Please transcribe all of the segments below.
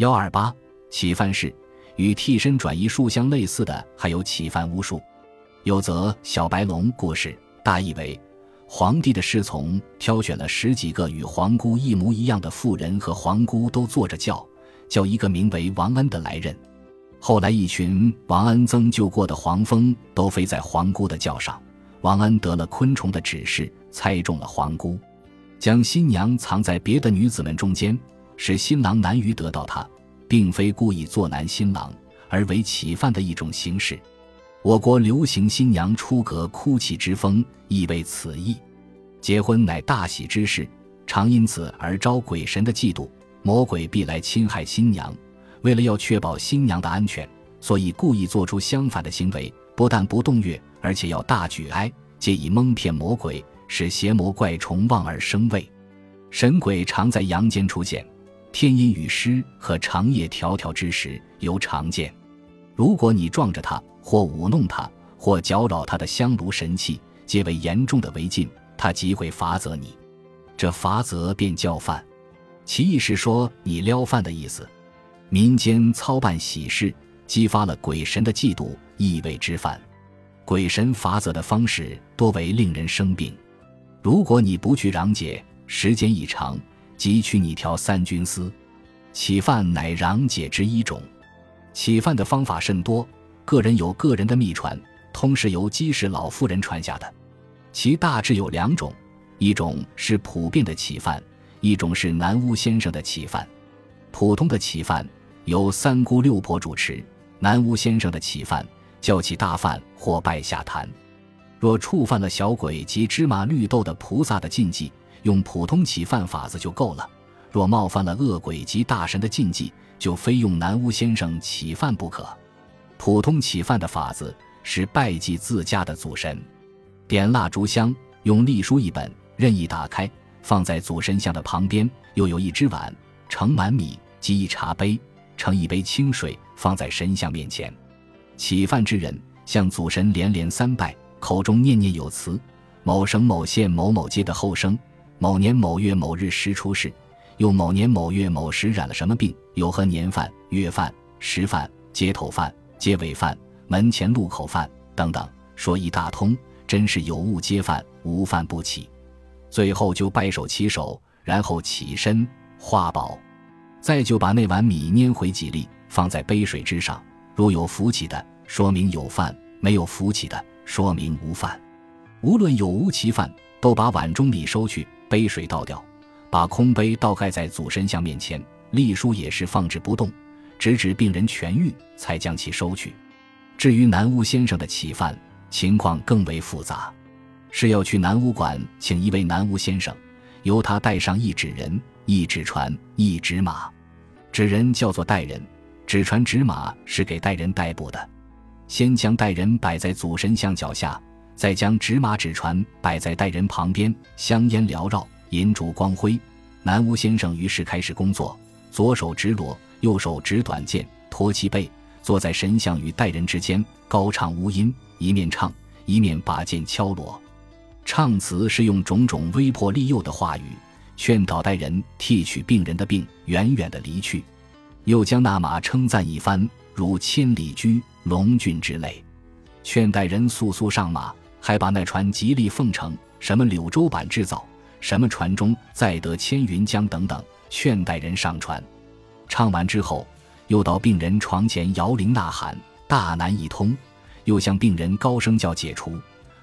幺二八起犯事与替身转移术相类似的还有起犯巫术。有则小白龙故事，大意为皇帝的侍从挑选了十几个与皇姑一模一样的妇人和皇姑都坐着轿，叫一个名为王恩的来人。后来一群王恩曾救过的黄蜂都飞在皇姑的轿上，王恩得了昆虫的指示，猜中了皇姑，将新娘藏在别的女子们中间，使新郎难于得到她，并非故意作难新郎，而为起犯的一种形式。我国流行新娘出阁哭泣之风，亦为此意。结婚乃大喜之事，常因此而招鬼神的嫉妒，魔鬼必来侵害新娘。为了要确保新娘的安全，所以故意做出相反的行为，不但不动乐，而且要大举哀，借以蒙骗魔鬼，使邪魔怪虫望而生畏。神鬼常在阳间出现，天阴雨湿和长夜迢迢之时尤常见。如果你撞着他，或舞弄他，或搅扰他的香炉神器，皆为严重的违禁，他即会罚责你。这罚则便叫犯，其意是说你撩犯的意思。民间操办喜事，激发了鬼神的嫉妒，意味之犯。鬼神罚则的方式多为令人生病。如果你不去攘解，时间一长，即取你条三军丝。起犯乃攘解之一种。起犯的方法甚多，个人有个人的秘传，通是由姬氏老妇人传下的。其大致有两种：一种是普遍的起犯，一种是南巫先生的起犯。普通的起犯。由三姑六婆主持，南巫先生的起犯叫起大犯或拜下坛。若触犯了小鬼及芝麻绿豆的菩萨的禁忌，用普通起犯法子就够了；若冒犯了恶鬼及大神的禁忌，就非用南巫先生起犯不可。普通起犯的法子是拜祭自家的祖神，点蜡烛香，用隶书一本，任意打开，放在祖神像的旁边，又有一只碗盛满米及一茶杯。盛一杯清水，放在神像面前。起饭之人向祖神连连三拜，口中念念有词：“某省某县某某街的后生，某年某月某日时出世，又某年某月某时染了什么病，有何年犯、月犯、时犯、街头犯、街尾犯、门前路口犯等等，说一大通，真是有物皆犯，无犯不起。最后就拜手起手，然后起身画宝。”再就把那碗米拈回几粒，放在杯水之上。如有浮起的，说明有饭；没有浮起的，说明无饭。无论有无其饭，都把碗中米收去，杯水倒掉，把空杯倒盖在祖神像面前。隶书也是放置不动，直至病人痊愈，才将其收去。至于南屋先生的起饭，情况更为复杂，是要去南屋馆请一位南屋先生，由他带上一纸人。一纸船，一纸马，纸人叫做代人，纸船、纸马是给代人代步的。先将代人摆在祖神像脚下，再将纸马、纸船摆在待人旁边，香烟缭绕，银烛光辉。南屋先生于是开始工作，左手执锣，右手执短剑，托其背，坐在神像与待人之间，高唱无音，一面唱，一面把剑敲锣。唱词是用种种威迫利诱的话语。劝导待人替取病人的病，远远的离去，又将那马称赞一番，如千里驹、龙骏之类。劝待人速速上马，还把那船极力奉承，什么柳州版制造，什么船中载得千云江等等，劝代人上船。唱完之后，又到病人床前摇铃呐喊，大难一通，又向病人高声叫解除，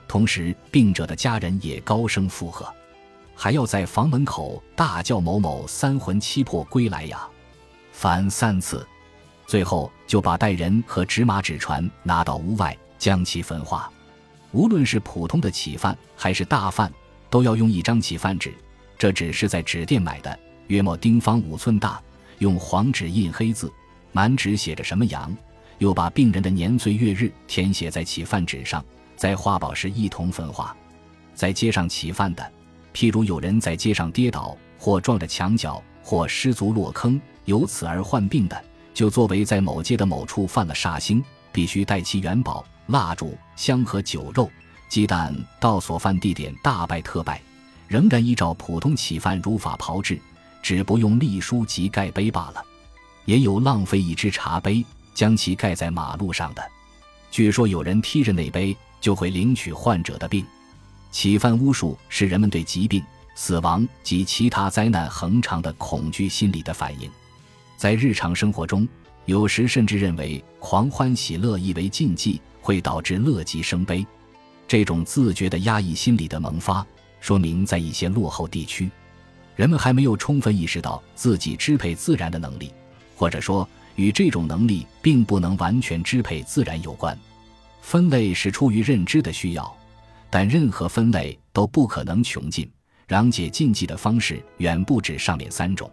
同时病者的家人也高声附和。还要在房门口大叫“某某三魂七魄归来呀”，凡三次，最后就把带人和纸马纸船拿到屋外，将其焚化。无论是普通的乞饭还是大饭，都要用一张乞饭纸，这纸是在纸店买的，约莫丁方五寸大，用黄纸印黑字，满纸写着什么阳，又把病人的年岁月日填写在起饭纸上，在画宝时一同焚化。在街上乞饭的。譬如有人在街上跌倒，或撞着墙角，或失足落坑，由此而患病的，就作为在某街的某处犯了煞星，必须带其元宝、蜡烛、香和酒肉、鸡蛋到所犯地点大拜特拜，仍然依照普通起犯如法炮制，只不用隶书及盖杯罢了。也有浪费一只茶杯，将其盖在马路上的。据说有人踢着那杯，就会领取患者的病。启犯巫术是人们对疾病、死亡及其他灾难恒常的恐惧心理的反应。在日常生活中，有时甚至认为狂欢喜乐亦为禁忌，会导致乐极生悲。这种自觉的压抑心理的萌发，说明在一些落后地区，人们还没有充分意识到自己支配自然的能力，或者说与这种能力并不能完全支配自然有关。分类是出于认知的需要，但任何分类都不可能穷尽。攘解禁忌的方式远不止上面三种。